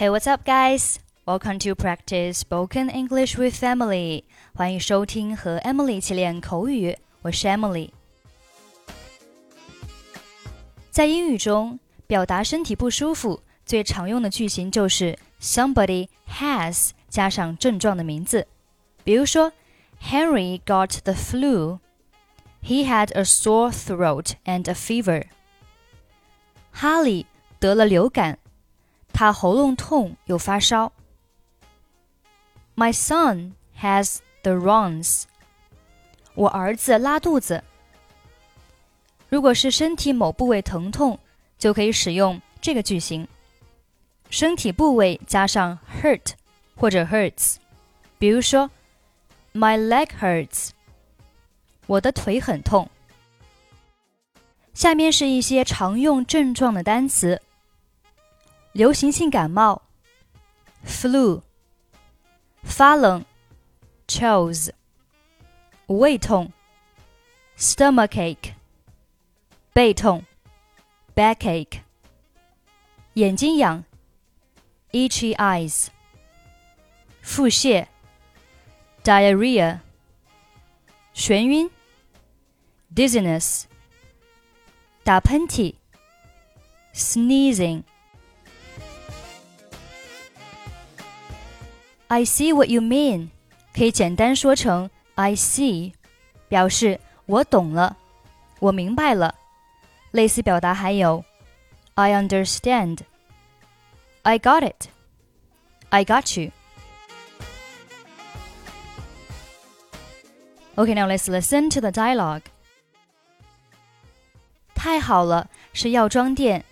Hey, what's up, guys? Welcome to practice spoken English with Emily. 欢迎收听和 Emily 一起练口语。我是 Emily。在英语中，表达身体不舒服最常用的句型就是 somebody has 加上症状的名字。比如说，Henry got the flu. He had a sore throat and a fever. 哈利得了流感， 他喉咙痛又发烧。My son has the runs. 我儿子拉肚子。如果是身体某部位疼痛，就可以使用这个句型。身体部位加上 hurt 或者 hurts，比如说，My leg hurts，我的腿很痛。下面是一些常用症状的单词：流行性感冒 （flu）、发冷 （chills）、胃痛 （stomachache）、背痛 （backache）、眼睛痒。itchy eyes，腹泻，diarrhea，眩晕，dizziness，打喷嚏，sneezing。I see what you mean，可以简单说成 I see，表示我懂了，我明白了。类似表达还有 I understand。I got it. I got you. Okay, now let's listen to the dialogue. 太好了，是药妆店，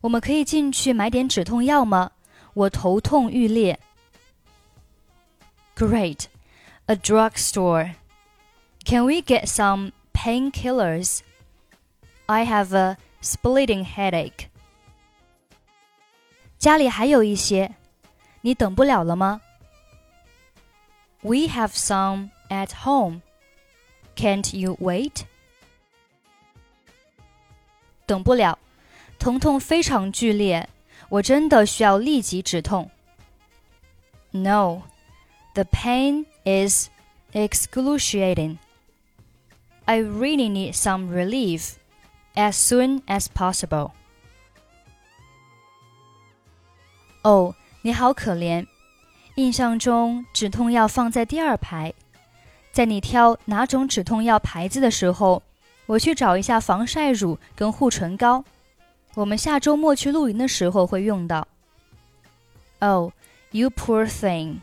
我们可以进去买点止痛药吗？我头痛欲裂。 Great, a drugstore. Can we get some painkillers? I have a splitting headache. 家里还有一些，你等不了了吗？We have some at home. Can't you wait? 等不了，疼痛非常剧烈，我真的需要立即止痛。No, the pain is excruciating. I really need some relief as soon as possible. 哦，你好可怜。印象中止痛药放在第二排，在你挑哪种止痛药牌子的时候，我去找一下防晒乳跟护唇膏。我们下周末去露营的时候会用到。Oh, you poor thing.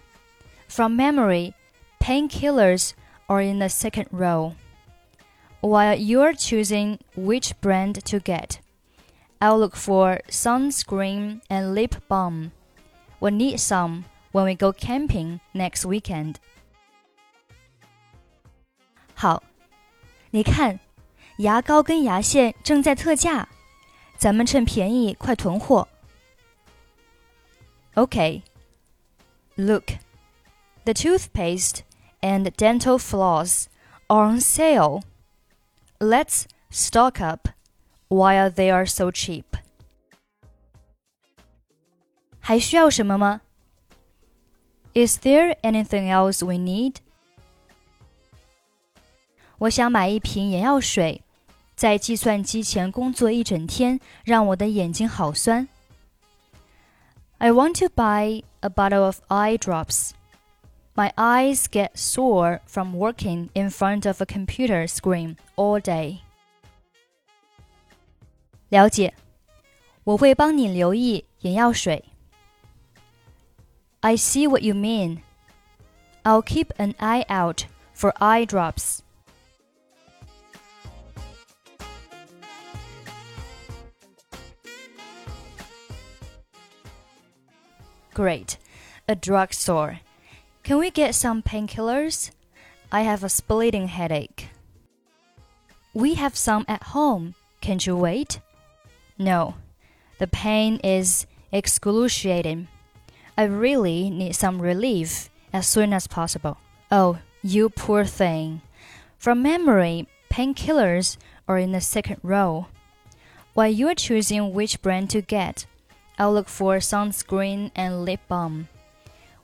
From memory, painkillers are in the second row. While you're choosing which brand to get. I'll look for sunscreen and lip balm. We'll need some when we go camping next weekend. 好，你看，牙膏跟牙线正在特价，咱们趁便宜快囤货。Okay. Look, the toothpaste and dental floss are on sale. Let's stock up while they are so cheap. 还需要什么吗？Is there anything else we need? 我想买一瓶眼药水，在计算机前工作一整天，让我的眼睛好酸。I want to buy a bottle of eye drops. My eyes get sore from working in front of a computer screen all day. 了解，我会帮你留意眼药水。I see what you mean. I'll keep an eye out for eye drops. Great. A drugstore. Can we get some painkillers? I have a splitting headache. We have some at home. Can't you wait? No, the pain is excruciating. I really need some relief as soon as possible. Oh, you poor thing. From memory, painkillers are in the second row. While you're choosing which brand to get, I'll look for sunscreen and lip balm.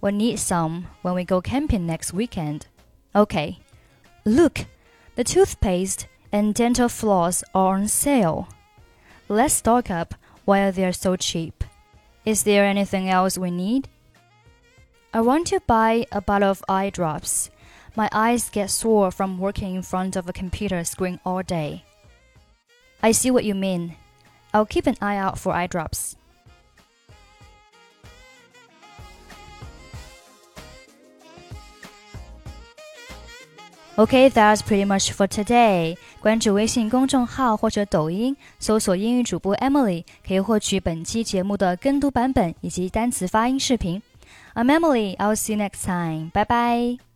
We'll need some when we go camping next weekend. Okay. Look, the toothpaste and dental floss are on sale. Let's stock up while they're so cheap. Is there anything else we need? I want to buy a bottle of eye drops. My eyes get sore from working in front of a computer screen all day. I see what you mean. I'll keep an eye out for eye drops. Okay, that's pretty much for today. 关注微信公众号或者抖音，搜索英语主播 Emily，可以获取本期节目的跟读版本以及单词发音视频。I'm Emily. I'll see you next time. Bye bye.